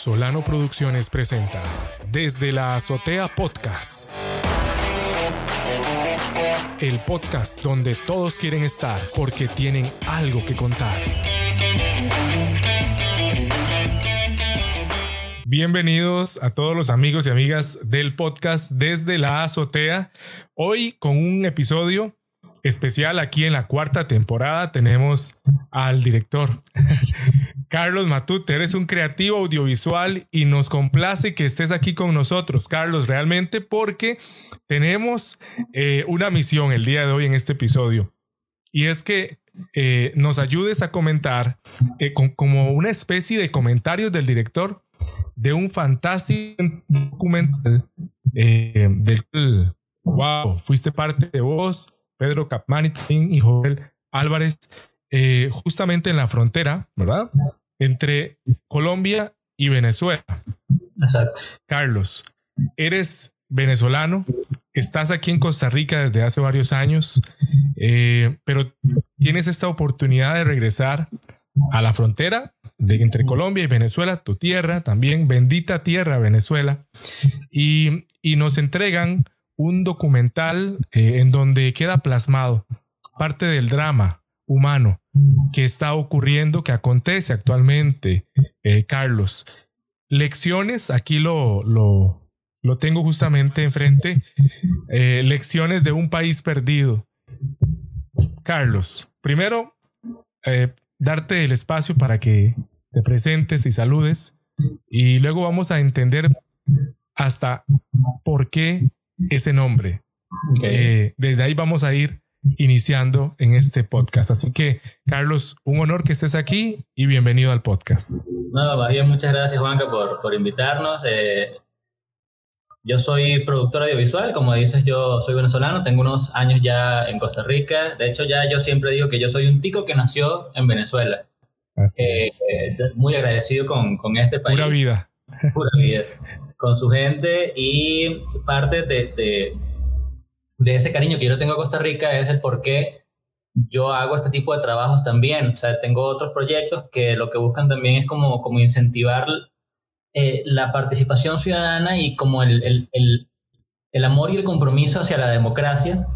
Solano Producciones presenta Desde la Azotea Podcast. El podcast donde todos quieren estar porque tienen algo que contar. Bienvenidos a todos los amigos y amigas del podcast Desde la Azotea. Hoy con un episodio especial aquí en la cuarta temporada tenemos al director Carlos Matute. Eres un creativo audiovisual y nos complace que estés aquí con nosotros, Carlos, realmente porque tenemos eh, una misión el día de hoy en este episodio y es que eh, nos ayudes a comentar eh, como una especie de comentarios del director de un fantástico documental del wow, fuiste parte de vos Pedro Capmanitin y Joel Álvarez, eh, justamente en la frontera, ¿verdad? Entre Colombia y Venezuela. Exacto. Carlos, eres venezolano, estás aquí en Costa Rica desde hace varios años, eh, pero tienes esta oportunidad de regresar a la frontera de entre Colombia y Venezuela, tu tierra también, bendita tierra Venezuela, y, y nos entregan un documental eh, en donde queda plasmado parte del drama humano que está ocurriendo, que acontece actualmente, eh, Carlos. Lecciones, aquí lo, lo, lo tengo justamente enfrente, eh, lecciones de un país perdido. Carlos, primero, darte el espacio para que te presentes y saludes y luego vamos a entender hasta por qué ese nombre. Eh, desde ahí vamos a ir iniciando en este podcast. Así que, Carlos, un honor que estés aquí y bienvenido al podcast. No, bien, muchas gracias, Juanca, por, por invitarnos. Eh, yo soy productor audiovisual, como dices, yo soy venezolano, tengo unos años ya en Costa Rica. De hecho, ya yo siempre digo que yo soy un tico que nació en Venezuela. Eh, muy agradecido con, con este país. Pura vida. Pura vida con su gente y parte de, de, ese cariño que yo tengo a Costa Rica es el por qué yo hago este tipo de trabajos también. O sea, tengo otros proyectos que lo que buscan también es como, como incentivar eh, la participación ciudadana y como el, el, el, el, amor y el compromiso hacia la democracia,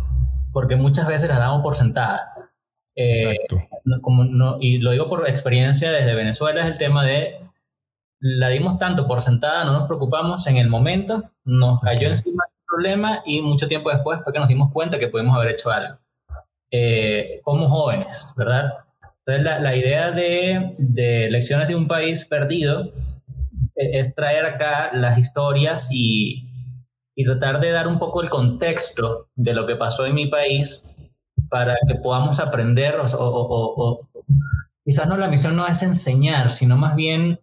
porque muchas veces la damos por sentada. Eh, Exacto. Como no, y lo digo por experiencia desde Venezuela, es el tema de la dimos tanto por sentada, no nos preocupamos en el momento, nos cayó encima problema y mucho tiempo después fue que nos dimos cuenta que podemos haber hecho algo. Eh, como jóvenes, ¿verdad? Entonces la, la idea de, de, lecciones de un país perdido e, es traer acá las historias y, y tratar de dar un poco el contexto de lo que pasó en mi país para que podamos aprender o, o, o quizás no la misión no es enseñar, sino más bien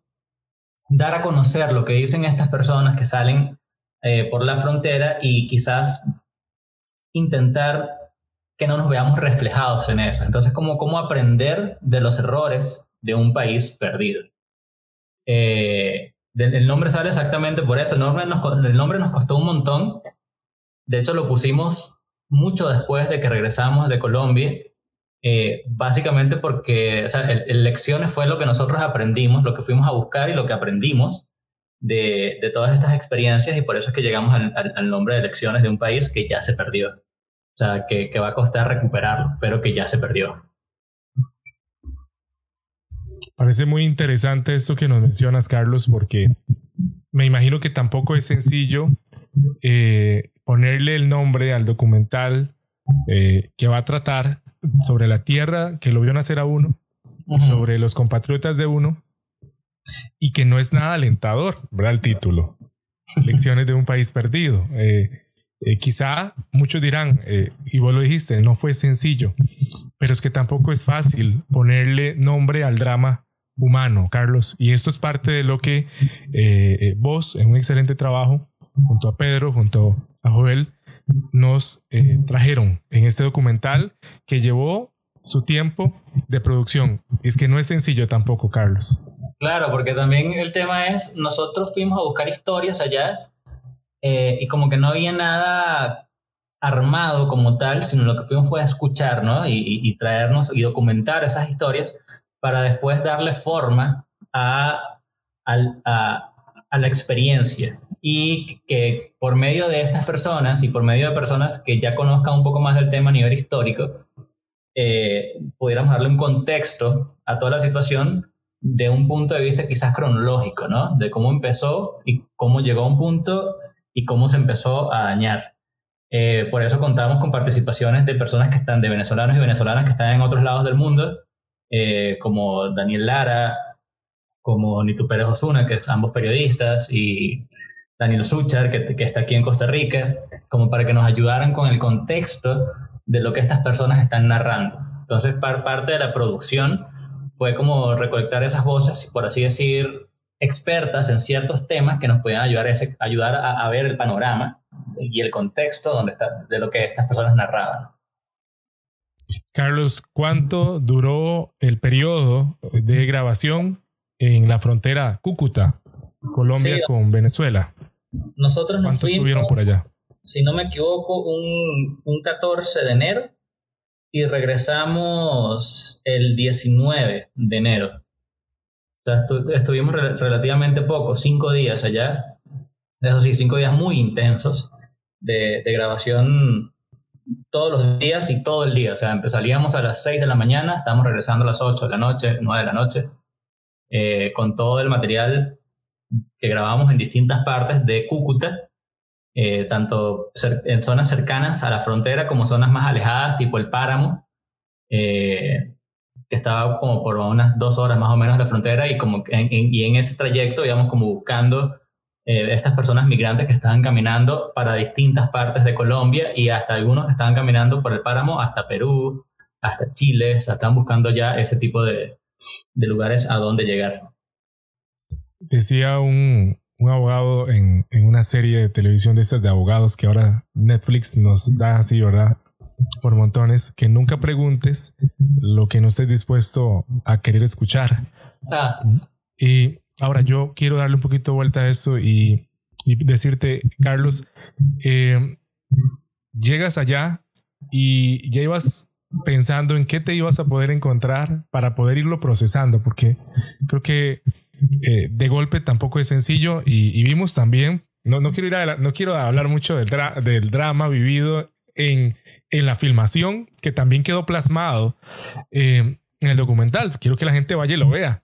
dar a conocer lo que dicen estas personas que salen eh, por la frontera y quizás intentar que no nos veamos reflejados en eso. Entonces, ¿cómo, cómo aprender de los errores de un país perdido? Eh, el nombre sale exactamente por eso. El nombre, nos, el nombre nos costó un montón. De hecho, lo pusimos mucho después de que regresamos de Colombia eh, básicamente porque o sea, lecciones fue lo que nosotros aprendimos, lo que fuimos a buscar y lo que aprendimos de, de todas estas experiencias y por eso es que llegamos al, al, nombre de lecciones de un país que ya se perdió. O sea, que, que va a costar recuperarlo, pero que ya se perdió. Parece muy interesante esto que nos mencionas, Carlos, porque me imagino que tampoco es sencillo eh, ponerle el nombre al documental eh, que va a tratar sobre la tierra que lo vio nacer a uno, sobre los compatriotas de uno, y que no es nada alentador, ¿verdad? El título. Lecciones de un país perdido. Eh, eh, quizá muchos dirán, eh, y vos lo dijiste, no fue sencillo, pero es que tampoco es fácil ponerle nombre al drama humano, Carlos. Y esto es parte de lo que vos, en un excelente trabajo, junto a Pedro, junto a Joel, nos trajeron en este documental que llevó su tiempo de producción. Es que no es sencillo tampoco, Carlos. Claro, porque también el tema es, nosotros fuimos a buscar historias allá eh, y como que no había nada armado como tal, sino lo que fuimos fue a escuchar, ¿no? Y, traernos y documentar esas historias para después darle forma a, a, a la experiencia y que por medio de estas personas y por medio de personas que ya conozcan un poco más del tema a nivel histórico, eh, pudiéramos darle un contexto a toda la situación de un punto de vista quizás cronológico, ¿no? De cómo empezó y cómo llegó a un punto y cómo se empezó a dañar. Eh, por eso contamos con participaciones de personas que están, de venezolanos y venezolanas que están en otros lados del mundo, eh, como Daniel Lara, como Nitu Pérez Osuna, que son ambos periodistas, y Daniel Suchar, que, que, está aquí en Costa Rica, como para que nos ayudaran con el contexto de lo que estas personas están narrando. Entonces, parte de la producción fue como recolectar esas voces, por así decir, expertas en ciertos temas que nos puedan ayudar, a, ayudar a, ver el panorama y el contexto donde está, de lo que estas personas narraban. Carlos, ¿cuánto duró el periodo de grabación en la frontera Cúcuta, Colombia con Venezuela. Nosotros nos ¿Cuántos estuvieron por allá? Si no me equivoco, un, un 14 de enero y regresamos el 19 de enero. estuvimos relativamente poco, cinco días allá. Eso sí, cinco días muy intensos de, grabación todos los días y todo el día. O sea, empezaríamos a las 6 de la mañana, estamos regresando a las 8 de la noche, 9 de la noche. Eh, con todo el material que grabamos en distintas partes de Cúcuta, eh, tanto en zonas cercanas a la frontera como zonas más alejadas, tipo el Páramo, eh, que estaba como por unas dos horas más o menos de la frontera y, como en, y en ese trayecto íbamos como buscando estas personas migrantes que estaban caminando para distintas partes de Colombia y hasta algunos que estaban caminando por el Páramo hasta Perú, hasta Chile, o sea, estaban buscando ya ese tipo de, de lugares a donde llegar. Decía un, un abogado en, en, una serie de televisión de estas de abogados que ahora Netflix nos da así, ¿verdad? Por montones, que nunca preguntes lo que no estés dispuesto a querer escuchar. Ah. Y ahora yo quiero darle un poquito de vuelta a eso y, y decirte, Carlos, eh, llegas allá y ya ibas pensando en qué te ibas a poder encontrar para poder irlo procesando, porque creo que eh, de golpe tampoco es sencillo y, vimos también, no, no, quiero ir a, no quiero hablar mucho del, drama vivido en, en, la filmación, que también quedó plasmado eh, en el documental. Quiero que la gente vaya y lo vea.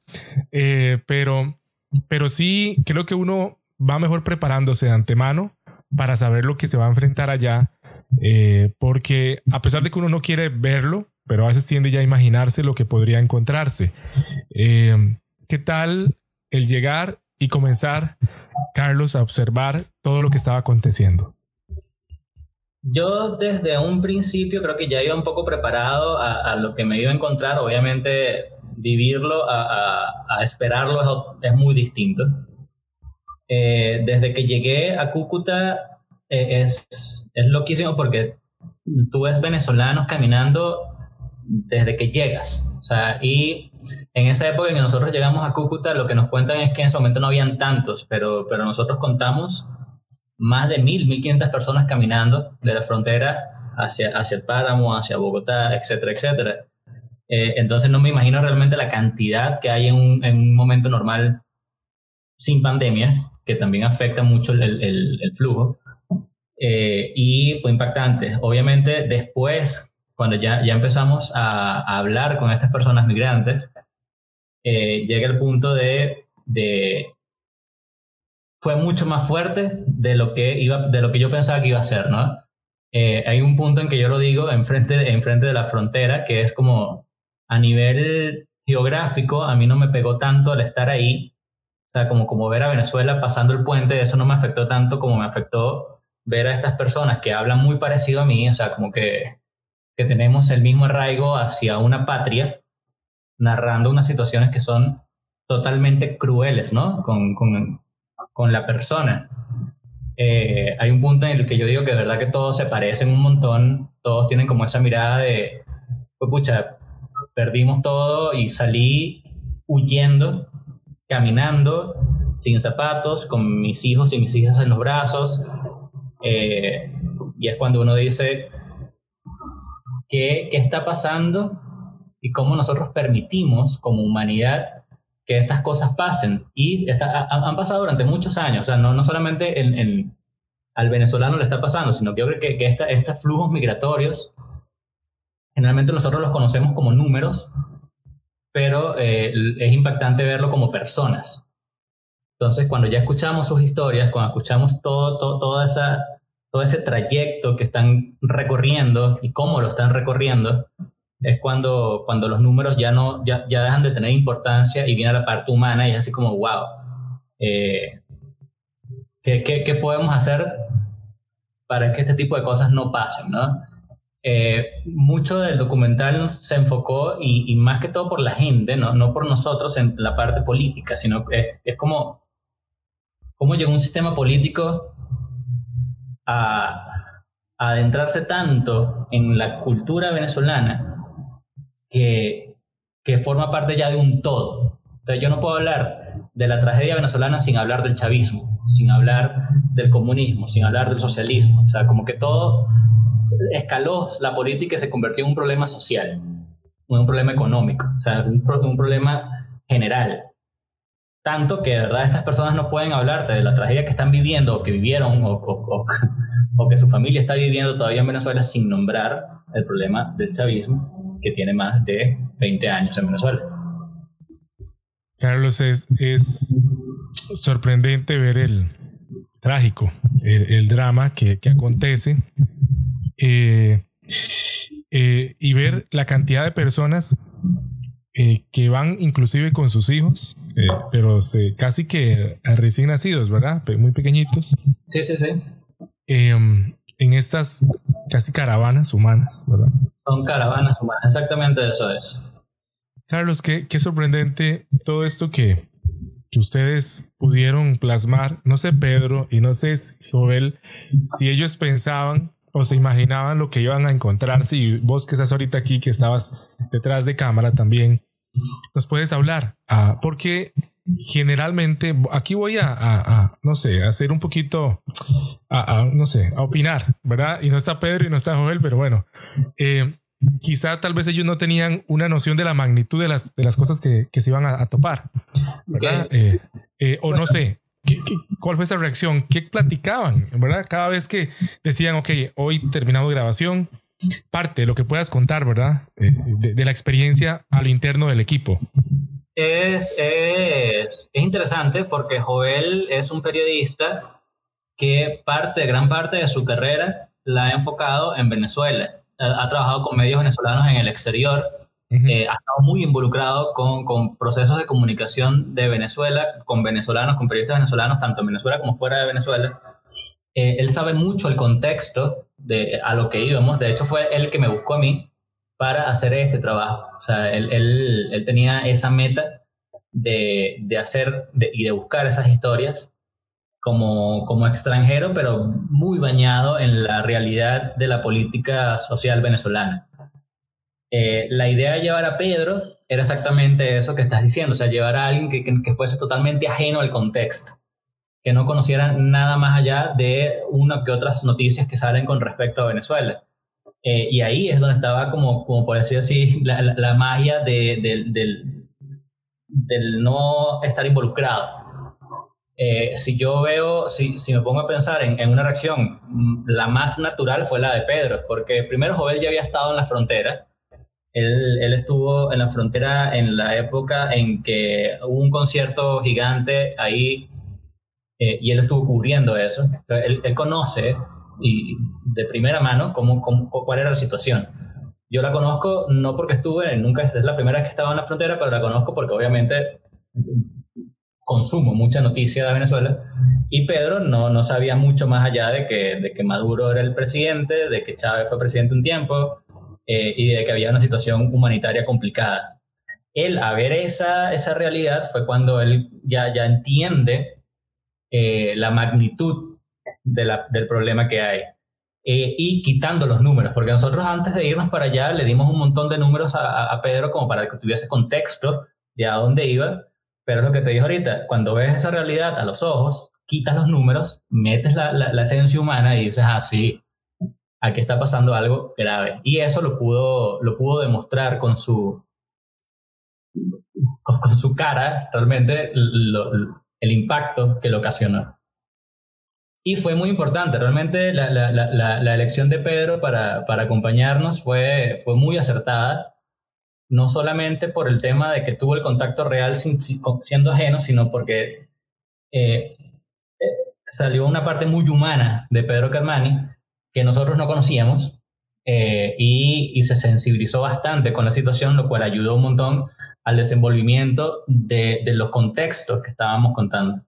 Eh, pero, pero sí creo que uno va mejor preparándose de antemano para saber lo que se va a enfrentar allá porque a pesar de que uno no quiere verlo, pero a veces tiende ya a imaginarse lo que podría encontrarse. ¿Qué tal el llegar y comenzar, Carlos, a observar todo lo que estaba aconteciendo? Yo desde un principio creo que ya iba un poco preparado a, lo que me iba a encontrar. Obviamente vivirlo a, esperarlo es, muy distinto. Eh, desde que llegué a Cúcuta eh, es, es loquísimo porque tú ves venezolanos caminando desde que llegas. O sea, y en esa época en que nosotros llegamos a Cúcuta, lo que nos cuentan es que en ese momento no habían tantos, pero, pero nosotros contamos más de mil, mil quinientas personas caminando de la frontera hacia, hacia el páramo, hacia Bogotá, etcétera, etcétera. Eh, entonces no me imagino realmente la cantidad que hay en un, en un momento normal sin pandemia, que también afecta mucho el, el, flujo. Eh, y fue impactante. Obviamente después, cuando ya, ya empezamos a, hablar con estas personas migrantes, eh, llega el punto de, de, fue mucho más fuerte de lo que iba de lo que yo pensaba que iba a ser no eh, hay un punto en que yo lo digo enfrente enfrente de la frontera que es como a nivel geográfico a mí no me pegó tanto al estar ahí. O sea como como ver a Venezuela pasando el puente eso no me afectó tanto como me afectó ver a estas personas que hablan muy parecido a mí, o sea, como que, que tenemos el mismo arraigo hacia una patria, narrando unas situaciones que son totalmente crueles, ¿no? Con, con, la persona. Eh, hay un punto en el que yo digo que de verdad que todos se parecen un montón, todos tienen como esa mirada de, pues perdimos todo y salí huyendo, caminando, sin zapatos, con mis hijos y mis hijas en los brazos, eh, y es cuando uno dice, ¿qué, ¿qué está pasando? Y cómo nosotros permitimos como humanidad que estas cosas pasen. Y han pasado durante muchos años, o sea, no, no solamente en, al venezolano le está pasando, sino que yo creo que, que estos flujos migratorios, generalmente nosotros los conocemos como números, pero eh, es impactante verlo como personas. Entonces, cuando ya escuchamos sus historias, cuando escuchamos todo, todo, toda esa, todo ese trayecto que están recorriendo y cómo lo están recorriendo, es cuando, cuando los números ya, no, ya, ya dejan de tener importancia y viene la parte humana y es así como, wow, eh, ¿qué, qué, podemos hacer para que este tipo de cosas no pasen? ¿no? Eh, mucho del documental se enfocó, y, más que todo por la gente, no, no por nosotros en la parte política, sino es, es como cómo llegó un sistema político a, adentrarse tanto en la cultura venezolana que, que forma parte ya de un todo. Entonces yo no puedo hablar de la tragedia venezolana sin hablar del chavismo, sin hablar del comunismo, sin hablar del socialismo. O sea, como que todo escaló la política y se convirtió en un problema social, un problema económico, o sea, un problema general. Tanto que de verdad estas personas no pueden hablarte de la tragedia que están viviendo o que vivieron o, que su familia está viviendo todavía en Venezuela sin nombrar el problema del chavismo que tiene más de 20 años en Venezuela. Carlos, es, sorprendente ver el trágico, el, drama que, que acontece eh, eh, y ver la cantidad de personas eh, que van inclusive con sus hijos, pero casi que recién nacidos, ¿verdad? Muy pequeñitos. Sí, sí, sí. Em, en estas casi caravanas humanas, ¿verdad? Son caravanas humanas, exactamente eso es. Carlos, qué, qué sorprendente todo esto que, que ustedes pudieron plasmar. No sé, Pedro, y no sé, Joel, si ellos pensaban o se imaginaban lo que iban a encontrar. Si vos que estás ahorita aquí, que estabas detrás de cámara también, nos puedes hablar. Ah, porque generalmente, aquí voy a, no sé, a hacer un poquito, a, no sé, a opinar, ¿verdad? Y no está Pedro y no está Joel, pero bueno, eh, quizá tal vez ellos no tenían una noción de la magnitud de las, de las cosas que, que se iban a, topar, ¿verdad? Eh, eh, o no sé. ¿qué, cuál fue esa reacción? ¿Qué platicaban? ¿Verdad? Cada vez que decían, ok, hoy terminado grabación, parte de lo que puedas contar, ¿verdad? de, de la experiencia a lo interno del equipo es, es, es, interesante porque Joel es un periodista que parte, gran parte de su carrera la ha enfocado en Venezuela. Ha, trabajado con medios venezolanos en el exterior, eh, ha estado muy involucrado con, con, procesos de comunicación de Venezuela, con venezolanos, con periodistas venezolanos, tanto en Venezuela como fuera de Venezuela. Eh, él sabe mucho el contexto de a lo que íbamos. De hecho, fue él que me buscó a mí para hacer este trabajo. O sea, él, él, él tenía esa meta de, de hacer y de buscar esas historias como, como extranjero, pero muy bañado en la realidad de la política social venezolana. Eh, la idea de llevar a Pedro era exactamente eso que estás diciendo, o sea, llevar a alguien que, que, fuese totalmente ajeno al contexto, que no conociera nada más allá de una que otras noticias que salen con respecto a Venezuela. Eh, y ahí es donde estaba como, como por decir así, la, la, magia de, del, del no estar involucrado. Eh, si yo veo, si, si, me pongo a pensar en, en, una reacción, mm, la más natural fue la de Pedro, porque primero Jovel ya había estado en la frontera. Él, él, estuvo en la frontera en la época en que hubo un concierto gigante ahí eh, y él estuvo cubriendo eso. Él, él conoce y de primera mano cómo, cómo, cuál era la situación. Yo la conozco no porque estuve, nunca es la primera vez que estaba en la frontera, pero la conozco porque obviamente consumo mucha noticia de Venezuela y Pedro no, no sabía mucho más allá de que, de que Maduro era el presidente, de que Chávez fue presidente un tiempo eh, y de que había una situación humanitaria complicada. Él, a ver esa, esa realidad, fue cuando él ya, ya entiende eh, la magnitud del problema que hay. Eh, y quitando los números, porque nosotros antes de irnos para allá le dimos un montón de números a, Pedro como para que tuviese contexto de a dónde iba, pero lo que te digo ahorita, cuando ves esa realidad a los ojos, quitas los números, metes la, la, esencia humana y dices, ah, sí, aquí está pasando algo grave. Y eso lo pudo, lo pudo demostrar con su, con, su cara realmente el impacto que lo ocasionó. Y fue muy importante, realmente la, la, la, elección de Pedro para, para, acompañarnos fue, fue muy acertada, no solamente por el tema de que tuvo el contacto real siendo ajeno, sino porque eh, eh, salió una parte muy humana de Pedro Carmani que nosotros no conocíamos eh, y, y, se sensibilizó bastante con la situación, lo cual ayudó un montón al desenvolvimiento de, de los contextos que estábamos contando.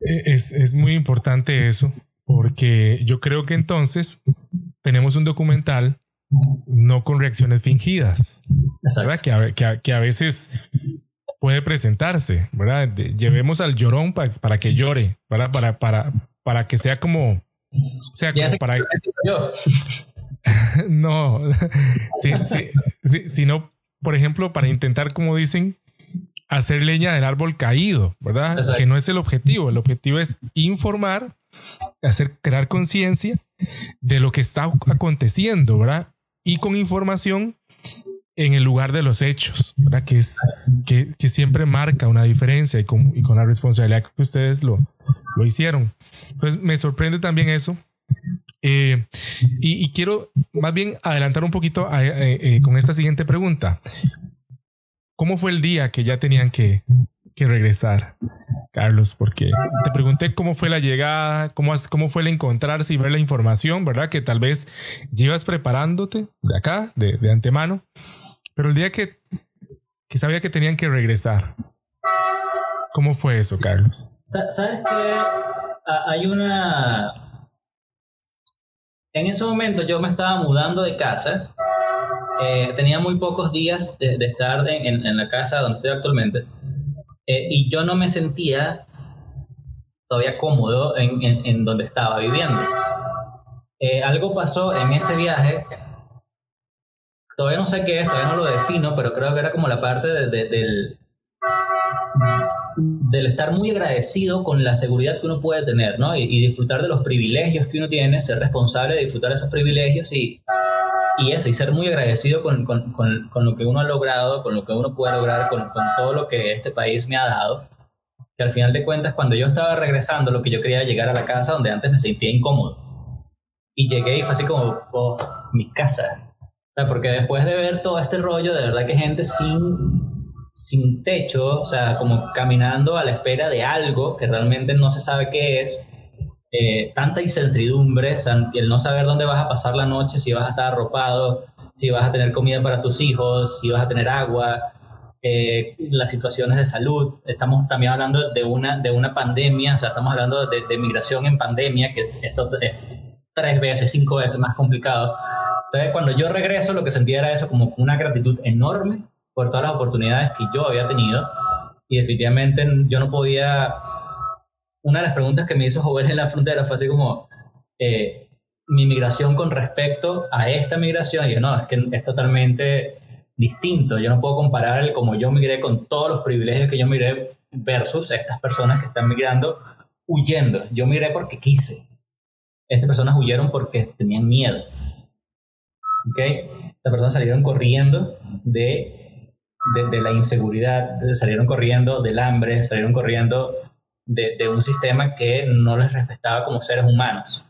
Es, es muy importante eso, porque yo creo que entonces tenemos un documental no con reacciones fingidas, ¿verdad? Que a, que, que a, veces puede presentarse, ¿verdad? Llevemos al llorón para que llore, para, para, para, para que sea como, o sea, como para... no, sino, por ejemplo, para intentar, como dicen, hacer leña del árbol caído, ¿verdad? Que no es el objetivo. El objetivo es informar, hacer crear conciencia de lo que está aconteciendo, ¿verdad? Y con información en el lugar de los hechos, ¿verdad? Que es que, que siempre marca una diferencia y con, y con, la responsabilidad que ustedes lo, lo hicieron. Entonces me sorprende también eso. Eh, y, quiero más bien adelantar un poquito a, eh, con esta siguiente pregunta. ¿Cómo fue el día que ya tenían que, que regresar, Carlos? Porque te pregunté cómo fue la llegada, cómo, cómo fue el encontrarse y ver la información, ¿verdad? Que tal vez llevas preparándote de acá, de, de antemano, pero el día que, que sabía que tenían que regresar, ¿cómo fue eso, Carlos? Sabes que hay una... En ese momento yo me estaba mudando de casa. Eh, tenía muy pocos días de, estar en, en, la casa donde estoy actualmente. Eh, y yo no me sentía todavía cómodo en, en donde estaba viviendo. Eh, algo pasó en ese viaje, todavía no sé qué es, todavía no lo defino, pero creo que era como la parte de, del, del estar muy agradecido con la seguridad que uno puede tener, ¿no? Y, disfrutar de los privilegios que uno tiene, ser responsable de disfrutar esos privilegios y y eso, y ser muy agradecido con, con, con, lo que uno ha logrado, con lo que uno puede lograr, con, todo lo que este país me ha dado. Que al final de cuentas, cuando yo estaba regresando, lo que yo quería llegar a la casa donde antes me sentía incómodo. Y llegué y fue así como, oh, mi casa. O sea, porque después de ver todo este rollo, de verdad que gente sin, sin techo, o sea, como caminando a la espera de algo que realmente no se sabe qué es, eh, tanta incertidumbre, o sea, el no saber dónde vas a pasar la noche, si vas a estar arropado, si vas a tener comida para tus hijos, si vas a tener agua, eh, las situaciones de salud. Estamos también hablando de una, de una pandemia, o sea, estamos hablando de, de migración en pandemia, que esto es tres veces, cinco veces más complicado. Entonces, cuando yo regreso, lo que sentía era eso, como una gratitud enorme por todas las oportunidades que yo había tenido. Y definitivamente yo no podía una de las preguntas que me hizo Jovel en la frontera fue así como, eh, mi migración con respecto a esta migración, y yo no, es que es totalmente distinto, yo no puedo comparar el como yo migré con todos los privilegios que yo migré versus estas personas que están migrando huyendo. Yo migré porque quise. Estas personas huyeron porque tenían miedo. ¿Ok? Estas personas salieron corriendo de, de, la inseguridad, salieron corriendo del hambre, salieron corriendo de, un sistema que no les respetaba como seres humanos.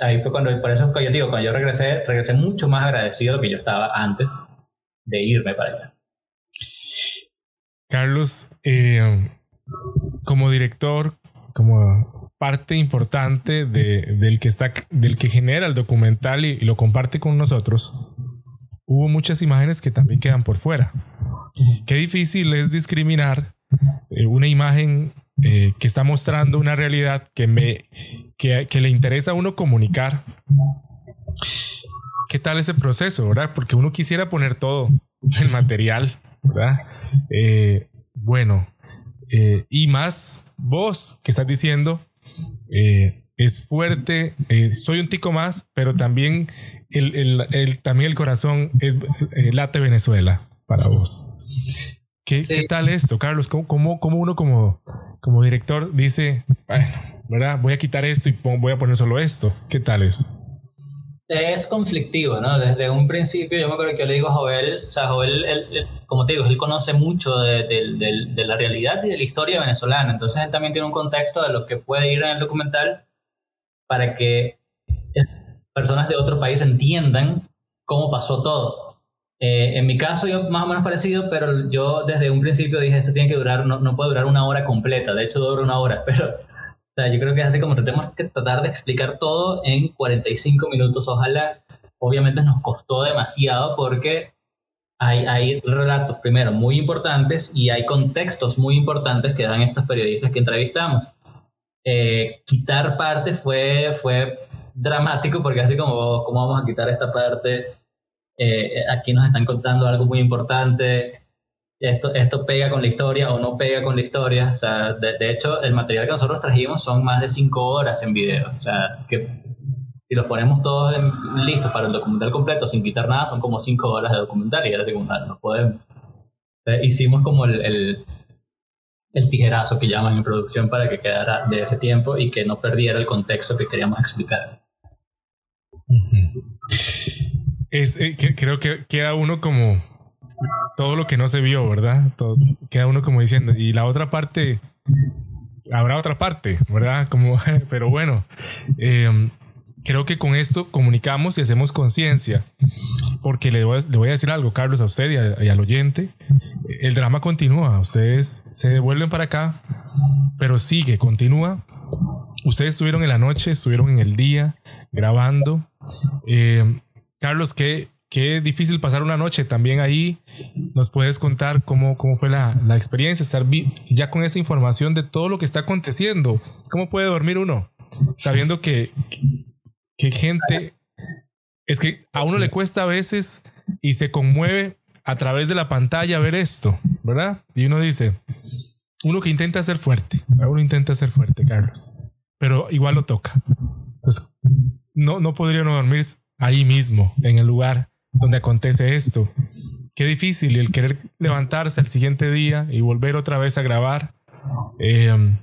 ahí fue cuando, por eso que yo digo, cuando yo regresé, regresé mucho más agradecido de lo que yo estaba antes de irme para allá. Carlos, eh, como director, como parte importante de, del, que está, del que genera el documental y, lo comparte con nosotros, hubo muchas imágenes que también quedan por fuera. Qué difícil es discriminar eh, una imagen eh, que está mostrando una realidad que, me, que, le interesa a uno comunicar. ¿Qué tal ese proceso, verdad? Porque uno quisiera poner todo el material, ¿verdad? Eh, bueno, y más vos que estás diciendo, es fuerte, soy un tico más, pero también el, el, el, también el corazón es late Venezuela para vos. ¿Qué, ¿Qué, tal esto, Carlos? ¿Cómo, cómo, cómo uno como, como director dice, bueno, ¿verdad? Voy a quitar esto y voy a poner solo esto. ¿Qué tal eso? es conflictivo, ¿no? Desde un principio, yo me acuerdo que yo le digo a Joel, o sea, Joel, como te digo, él conoce mucho de, de, la realidad y de la historia venezolana, entonces él también tiene un contexto de lo que puede ir en el documental para que personas de otro país entiendan cómo pasó todo. Eh, en mi caso, yo más o menos parecido, pero yo desde un principio dije, esto tiene que durar, no, no puede durar una hora completa, de hecho dura una hora, pero o sea, yo creo que es así como tenemos que tratar de explicar todo en 45 minutos. Ojalá, obviamente nos costó demasiado porque hay, hay relatos, primero, muy importantes y hay contextos muy importantes que dan estos periodistas que entrevistamos. Eh, quitar parte fue, fue dramático porque así como, ¿cómo vamos a quitar esta parte? Eh, aquí nos están contando algo muy importante esto, esto pega con la historia o no pega con la historia. O sea, de, hecho, el material que nosotros trajimos son más de cinco horas en video. O sea, que si los ponemos todos listos para el documental completo sin quitar nada, son como cinco horas de documental y era como, no podemos. hicimos como el, el, el, tijerazo que llaman en producción para que quedara de ese tiempo y que no perdiera el contexto que queríamos explicar. Es, eh, creo que queda uno como todo lo que no se vio, ¿verdad? Queda uno como diciendo, y la otra parte, habrá otra parte, ¿verdad? Pero bueno, em, creo que con esto comunicamos y hacemos conciencia, porque le voy, a, le a, decir algo, Carlos, a usted y, al oyente, el drama continúa, ustedes se devuelven para acá, pero sigue, continúa. Ustedes estuvieron en la noche, estuvieron en el día grabando. Em, Carlos, ¿qué, qué difícil pasar una noche también ahí. ¿Nos puedes contar cómo, cómo fue la, la experiencia, estar ya con esa información de todo lo que está aconteciendo? ¿Cómo puede dormir uno? Sabiendo que, que, gente... Es que a uno le cuesta a veces y se conmueve a través de la pantalla ver esto, ¿verdad? Y uno dice, uno que intenta ser fuerte, uno intenta ser fuerte, Carlos, pero igual lo toca. Entonces, no, no podría no dormir ahí mismo, en el lugar donde acontece esto. Qué difícil el querer levantarse al siguiente día y volver otra vez a grabar. Em,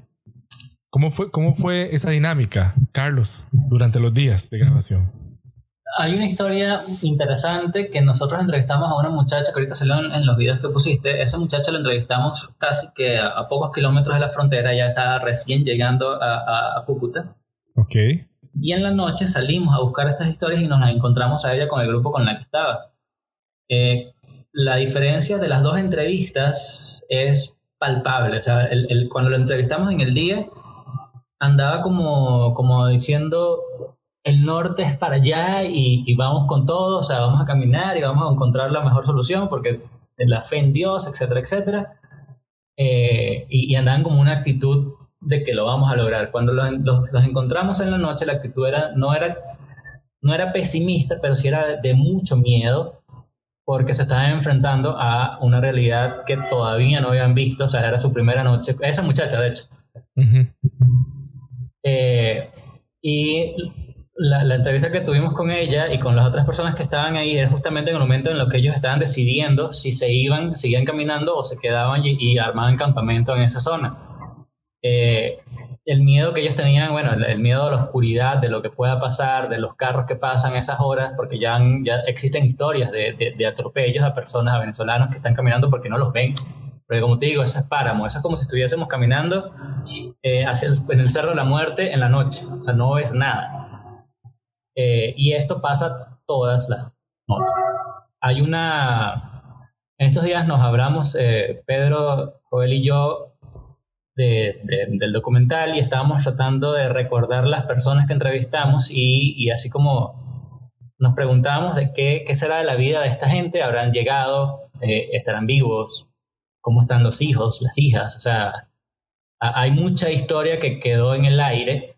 ¿cómo, fue, ¿Cómo fue esa dinámica, Carlos, durante los días de grabación? Hay una historia interesante que nosotros entrevistamos a una muchacha que ahorita salió en, los videos que pusiste. Esa muchacha la entrevistamos casi que a, pocos kilómetros de la frontera, ya estaba recién llegando a, a Cúcuta. Ok. Y en la noche salimos a buscar estas historias y nos las encontramos a ella con el grupo con la que estaba. Eh, la diferencia de las dos entrevistas es palpable. O sea, cuando lo entrevistamos en el día, andaba como, como diciendo, el norte es para allá y, vamos con todo, o sea, vamos a caminar y vamos a encontrar la mejor solución porque la fe en Dios, etcétera, etcétera. Eh, y, y andaban como una actitud de que lo vamos a lograr. Cuando los, los, encontramos en la noche, la actitud era, no, era, no era pesimista, pero sí era de mucho miedo, porque se estaban enfrentando a una realidad que todavía no habían visto, o sea, era su primera noche, esa muchacha, de hecho. Eh, y la, la, entrevista que tuvimos con ella y con las otras personas que estaban ahí era justamente en el momento en el que ellos estaban decidiendo si se iban, seguían caminando o se quedaban y, y armaban campamento en esa zona. Eh, el miedo que ellos tenían, bueno, el, miedo a la oscuridad, de lo que pueda pasar, de los carros que pasan esas horas, porque ya, ya existen historias de, de, atropellos a personas, a venezolanos que están caminando porque no los ven. Porque como te digo, eso es páramo, eso es como si estuviésemos caminando eh, hacia en el Cerro de la Muerte en la noche, o sea, no ves nada. Eh, y esto pasa todas las noches. Hay una... En estos días nos hablamos, Pedro, Joel y yo, de, del documental y estábamos tratando de recordar las personas que entrevistamos y, así como nos preguntábamos de qué, será de la vida de esta gente, habrán llegado, eh, estarán vivos, cómo están los hijos, las hijas, o sea, hay mucha historia que quedó en el aire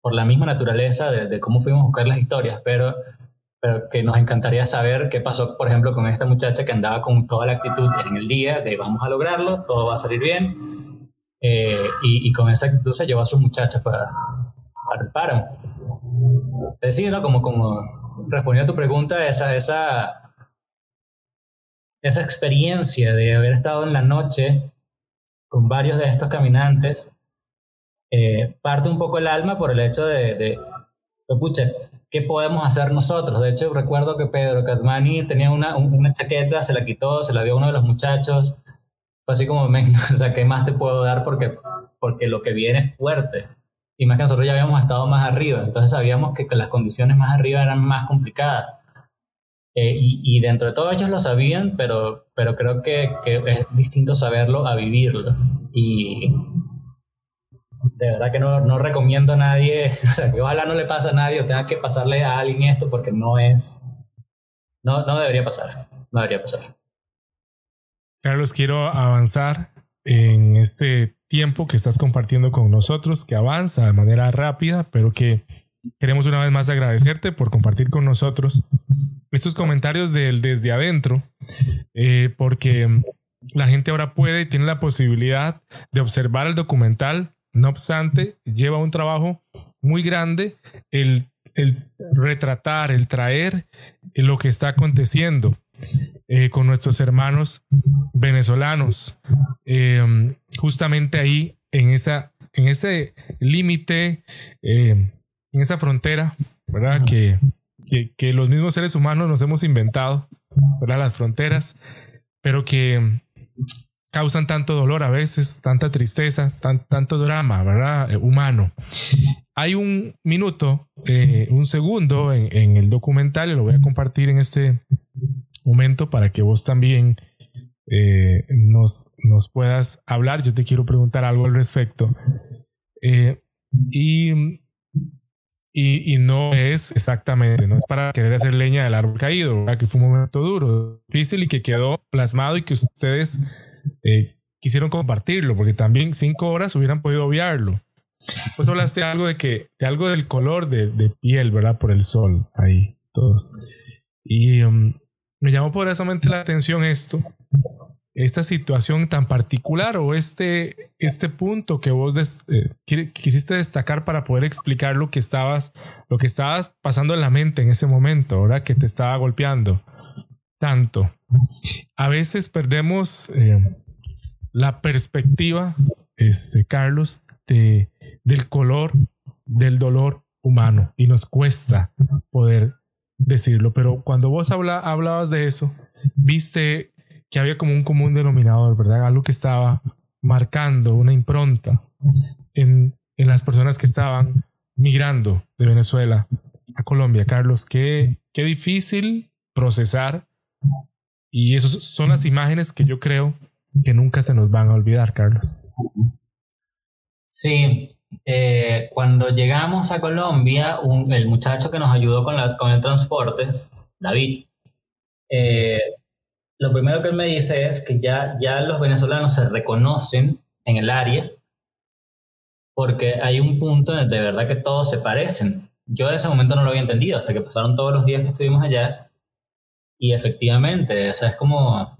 por la misma naturaleza de, de cómo fuimos a buscar las historias, pero pero que nos encantaría saber qué pasó, por ejemplo, con esta muchacha que andaba con toda la actitud en el día de vamos a lograrlo, todo va a salir bien, eh, y, con esa actitud se llevó a sus muchachas para, para el páramo. Es decir, ¿no? como, como respondiendo a tu pregunta, esa, esa, esa experiencia de haber estado en la noche con varios de estos caminantes, eh, parte un poco el alma por el hecho de, de, pucha, ¿qué podemos hacer nosotros? De hecho, recuerdo que Pedro Catmani tenía una, una chaqueta, se la quitó, se la dio a uno de los muchachos. Fue así como, o sea, ¿qué más te puedo dar? Porque, porque lo que viene es fuerte. Y más que nosotros ya habíamos estado más arriba, entonces sabíamos que, que las condiciones más arriba eran más complicadas. Eh, y, y, dentro de todo ellos lo sabían, pero, pero creo que, que, es distinto saberlo a vivirlo. Y de verdad que no, no, recomiendo a nadie, o sea, que ojalá no le pase a nadie o tenga que pasarle a alguien esto porque no es, no, no debería pasar, no debería pasar. Carlos, quiero avanzar en este tiempo que estás compartiendo con nosotros, que avanza de manera rápida, pero que queremos una vez más agradecerte por compartir con nosotros estos comentarios del desde adentro, eh, porque la gente ahora puede y tiene la posibilidad de observar el documental. No obstante, lleva un trabajo muy grande el, el retratar, el traer lo que está aconteciendo eh, con nuestros hermanos venezolanos. Eh, justamente ahí, en, esa, en ese límite, eh, en esa frontera, ¿verdad? Que, que, que, los mismos seres humanos nos hemos inventado, ¿verdad? Las fronteras, pero que causan tanto dolor a veces, tanta tristeza, tan, tanto drama, ¿verdad? humano. Hay un minuto, un segundo en, en el documental, lo voy a compartir en este momento para que vos también eh, nos, nos puedas hablar. Yo te quiero preguntar algo al respecto. Eh, y, y, no es exactamente, no es para querer hacer leña del árbol caído, que fue un momento duro, difícil y que quedó plasmado y que ustedes eh, quisieron compartirlo, porque también cinco horas hubieran podido obviarlo. Pues hablaste algo de que, de algo del color de, de piel, ¿verdad? Por el sol, ahí, todos. Y, um, me llamó poderosamente la atención esto, esta situación tan particular o este, este punto que vos eh, quisiste destacar para poder explicar lo que estabas, lo que estabas pasando en la mente en ese momento, ahora que te estaba golpeando tanto. A veces perdemos eh, la perspectiva, este, Carlos, de, del color del dolor humano y nos cuesta poder decirlo, pero cuando vos habla, hablabas de eso, viste que había como un común denominador, ¿verdad? Algo que estaba marcando una impronta en, en las personas que estaban migrando de Venezuela a Colombia. Carlos, qué, qué difícil procesar. Y esas son las imágenes que yo creo que nunca se nos van a olvidar, Carlos. Sí, eh, cuando llegamos a Colombia, el muchacho que nos ayudó con, la, con el transporte, David, eh, lo primero que él me dice es que ya, ya los venezolanos se reconocen en el área porque hay un punto de verdad que todos se parecen. Yo en ese momento no lo había entendido hasta que pasaron todos los días que estuvimos allá y efectivamente, o sea, es como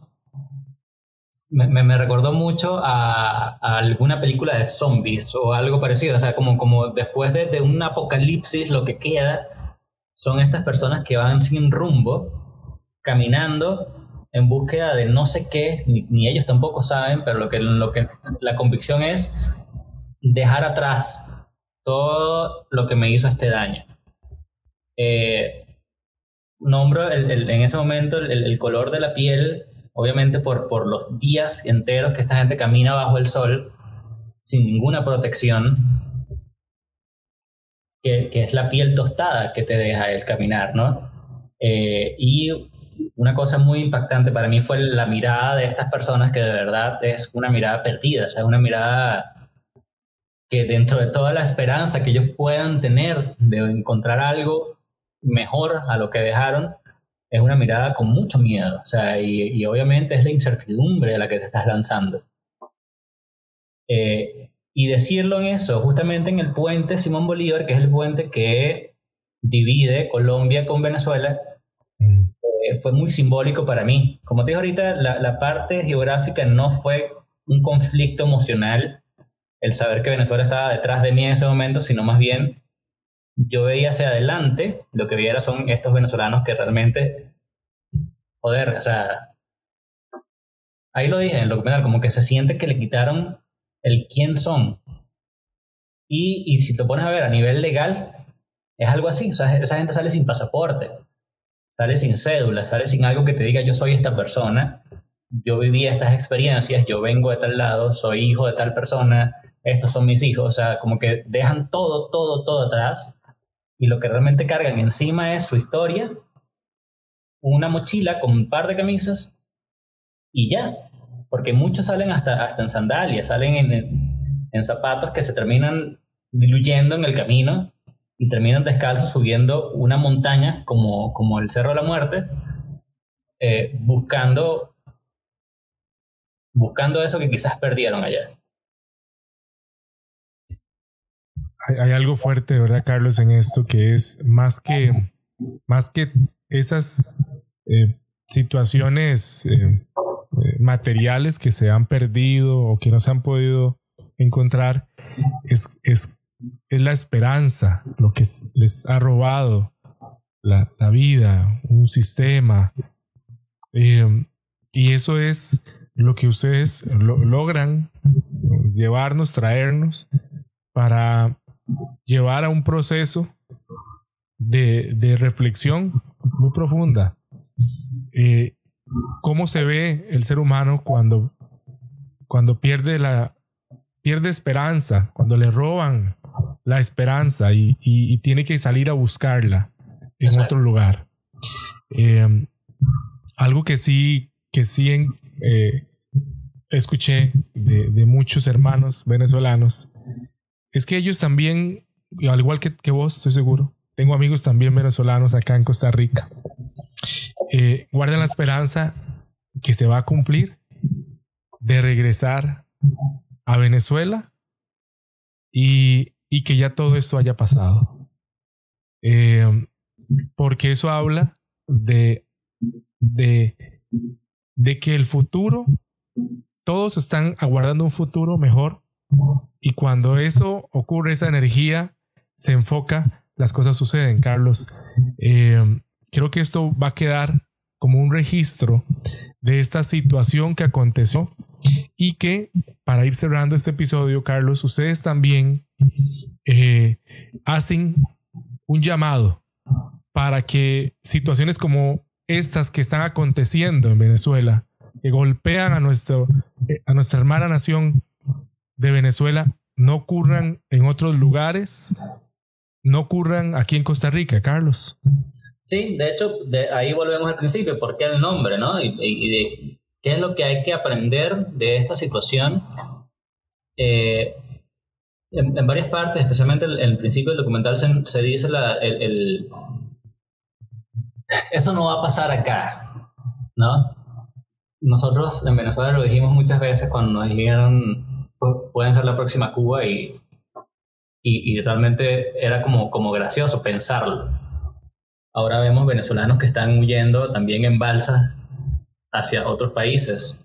me, me, recordó mucho a, alguna película de zombies o algo parecido. O sea, como, como después de, de, un apocalipsis, lo que queda son estas personas que van sin rumbo, caminando en búsqueda de no sé qué, ni, ellos tampoco saben, pero lo que, lo que la convicción es dejar atrás todo lo que me hizo este daño. Eh, nombro el, en ese momento el, color de la piel obviamente por, por los días enteros que esta gente camina bajo el sol sin ninguna protección, que, que es la piel tostada que te deja el caminar, ¿no? Eh, y una cosa muy impactante para mí fue la mirada de estas personas que de verdad es una mirada perdida, o sea, una mirada que dentro de toda la esperanza que ellos puedan tener de encontrar algo mejor a lo que dejaron, es una mirada con mucho miedo, o sea, y, obviamente es la incertidumbre a la que te estás lanzando. Eh, y decirlo en eso, justamente en el puente Simón Bolívar, que es el puente que divide Colombia con Venezuela, mm. eh, fue muy simbólico para mí. Como te dije ahorita, la, la parte geográfica no fue un conflicto emocional, el saber que Venezuela estaba detrás de mí en ese momento, sino más bien yo veía hacia adelante, lo que viera son estos venezolanos que realmente, joder, o sea, ahí lo dije en el documental, como que se siente que le quitaron el quién son. Y, y si te pones a ver a nivel legal, Es algo así, o sea, esa gente sale sin pasaporte, sale sin cédula, sale sin algo que te diga yo soy esta persona, yo viví estas experiencias, yo vengo de tal lado, soy hijo de tal persona, estos son mis hijos, o sea, como que dejan todo, todo, todo atrás y lo que realmente cargan encima es su historia, una mochila con un par de camisas y ya, porque muchos salen hasta, hasta en sandalias, salen en, en zapatos que se terminan diluyendo en el camino y terminan descalzos subiendo una montaña como, como el Cerro de la Muerte, eh, buscando, buscando eso que quizás perdieron allá. Hay, algo fuerte, ¿verdad, Carlos, en esto que es más que, más que esas eh, situaciones eh, materiales que se han perdido o que no se han podido encontrar, es, es es la esperanza, lo que les ha robado la, vida, un sistema. Eh, y eso es lo que ustedes logran llevarnos, traernos para llevar a un proceso de, reflexión muy profunda. Eh, ¿Cómo se ve el ser humano cuando, cuando pierde, la, pierde esperanza, cuando le roban la esperanza y, tiene que salir a buscarla en otro lugar. Eh, algo que sí, que sí eh, escuché de, muchos hermanos venezolanos es que ellos también, al igual que, vos, estoy seguro, tengo amigos también venezolanos acá en Costa Rica, eh, guardan la esperanza que se va a cumplir de regresar a Venezuela y que ya todo esto haya pasado. Eh, porque eso habla de, de que el futuro, todos están aguardando un futuro mejor y cuando eso ocurre, esa energía se enfoca, las cosas suceden, Carlos. Eh, creo que esto va a quedar como un registro de esta situación que aconteció y que para ir cerrando este episodio, Carlos, ustedes también eh, hacen un llamado para que situaciones como estas que están aconteciendo en Venezuela, que golpean a, nuestro, eh, a nuestra hermana nación de Venezuela, no ocurran en otros lugares, no ocurran aquí en Costa Rica, Carlos. Sí, de hecho, ahí volvemos al principio, ¿por qué el nombre, no? Y, qué es lo que hay que aprender de esta situación. Eh, en, varias partes, especialmente en el, principio del documental, se, dice la, el, eso no va a pasar acá, ¿no? Nosotros en Venezuela lo dijimos muchas veces cuando nos dijeron pueden ser la próxima Cuba y, y, realmente era como, como gracioso pensarlo. Ahora vemos venezolanos que están huyendo también en balsas hacia otros países.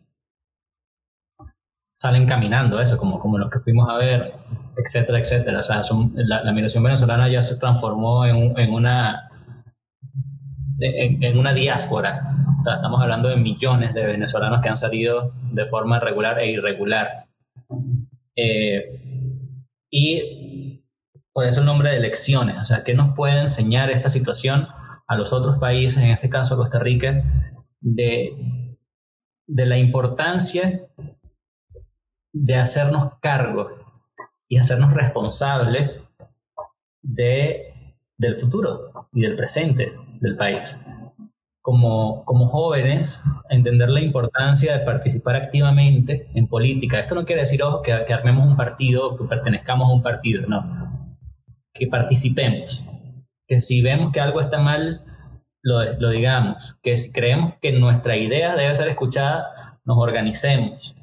Salen caminando, eso, como, como los que fuimos a ver etcétera, etcétera. O sea, la, migración venezolana ya se transformó en, en una en, una diáspora. O sea, estamos hablando de millones de venezolanos que han salido de forma regular e irregular. Eh, y por eso el nombre de elecciones. O sea, ¿qué nos puede enseñar esta situación a los otros países, en este caso a Costa Rica, de, de la importancia de hacernos cargo y hacernos responsables de, del futuro y del presente del país. Como, como jóvenes, entender la importancia de participar activamente en política. Esto no quiere decir, ojo, que, que armemos un partido, que pertenezcamos a un partido, no. Que participemos. Que si vemos que algo está mal, lo, lo digamos. Que si creemos que nuestra idea debe ser escuchada, nos organicemos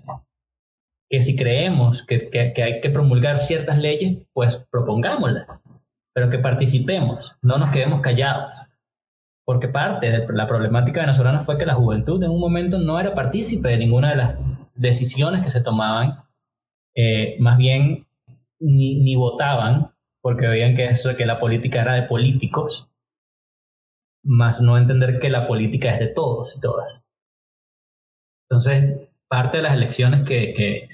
que si creemos que, hay que promulgar ciertas leyes, pues propongámoslas, pero que participemos, no nos quedemos callados. Porque parte de la problemática venezolana fue que la juventud en un momento no era partícipe de ninguna de las decisiones que se tomaban, eh, más bien ni, votaban, porque veían que, eso, que la política era de políticos, más no entender que la política es de todos y todas. Entonces, parte de las elecciones que,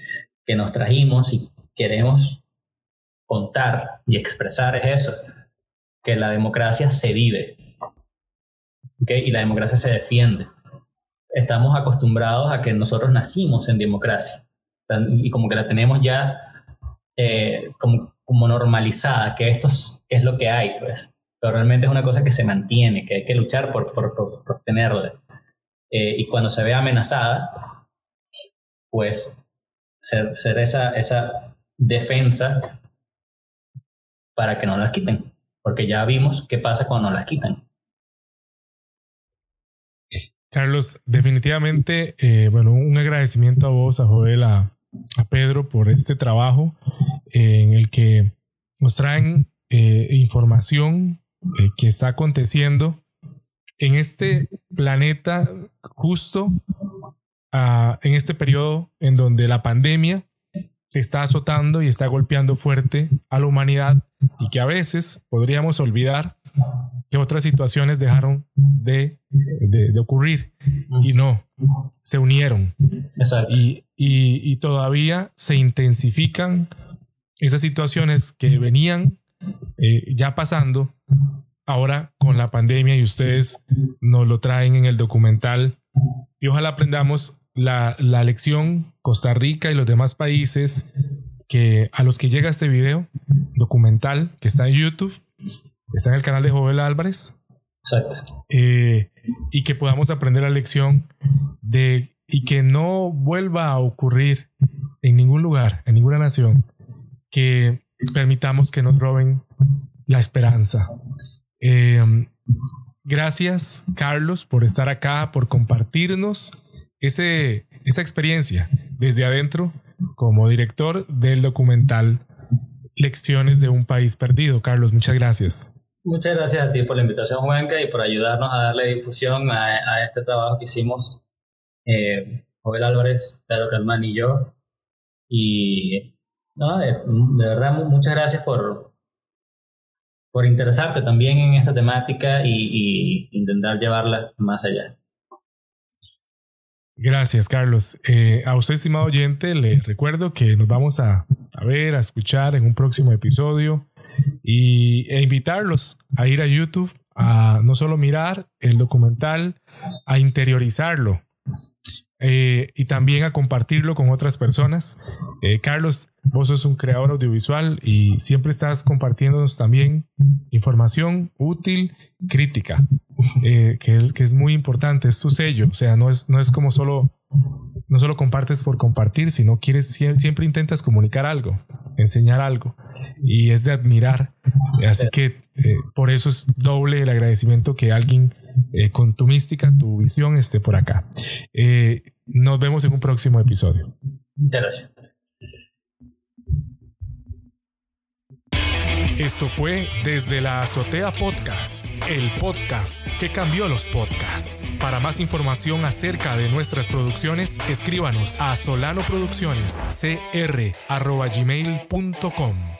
que nos trajimos y queremos contar y expresar es eso, que la democracia se vive. Y la democracia se defiende. Estamos acostumbrados a que nosotros nacimos en democracia y como que la tenemos ya eh, como, como, normalizada, que esto es, es, lo que hay, pues. Pero realmente es una cosa que se mantiene, que hay que luchar por, por, por, tenerla. Eh, y cuando se ve amenazada, pues ser, ser esa, esa defensa para que no las quiten, porque ya vimos qué pasa cuando no las quitan. Carlos, definitivamente, eh, bueno, un agradecimiento a vos, a Joel, a, Pedro por este trabajo eh, en el que nos traen eh, información que está aconteciendo en este planeta justo ah, en este periodo en donde la pandemia está azotando y está golpeando fuerte a la humanidad y que a veces podríamos olvidar que otras situaciones dejaron de, de, ocurrir y no, se unieron. Y, y, todavía se intensifican esas situaciones que venían eh, ya pasando ahora con la pandemia y ustedes nos lo traen en el documental. Y ojalá aprendamos la, la lección Costa Rica y los demás países que a los que llega este video documental que está en YouTube, está en el canal de Jovel Álvarez. Exacto. Eh, y que podamos aprender la lección de y que no vuelva a ocurrir en ningún lugar, en ninguna nación, que permitamos que nos roben la esperanza. Eh, gracias, Carlos, por estar acá, por compartirnos ese, esa experiencia desde adentro como director del documental Lecciones de un País Perdido. Carlos, muchas gracias. Muchas gracias a ti por la invitación, Juanca, y por ayudarnos a darle difusión a, este trabajo que hicimos eh, Joel Álvarez, Pedro Calmán y yo. Y no, de, verdad, muchas gracias por, por interesarte también en esta temática y intentar llevarla más allá. Gracias, Carlos. Eh, a usted, estimado oyente, le recuerdo que nos vamos a, ver, a escuchar en un próximo episodio y, e invitarlos a ir a YouTube a no solo mirar el documental, a interiorizarlo eh, y también a compartirlo con otras personas. Eh, Carlos, vos sos un creador audiovisual y siempre estás compartiéndonos también información útil, crítica. Eh, que, es, que es muy importante, es tu sello, o sea, no es, no es como solo, no solo compartes por compartir, sino quieres, siempre intentas comunicar algo, enseñar algo, y es de admirar. Así que eh, por eso es doble el agradecimiento que alguien eh, con tu mística, tu visión esté por acá. nos vemos en un próximo episodio. Muchas gracias. Esto fue Desde la Azotea Podcast, el podcast que cambió los podcasts. Para más información acerca de nuestras producciones, escríbanos a solanoproduccionescr.gmail.com.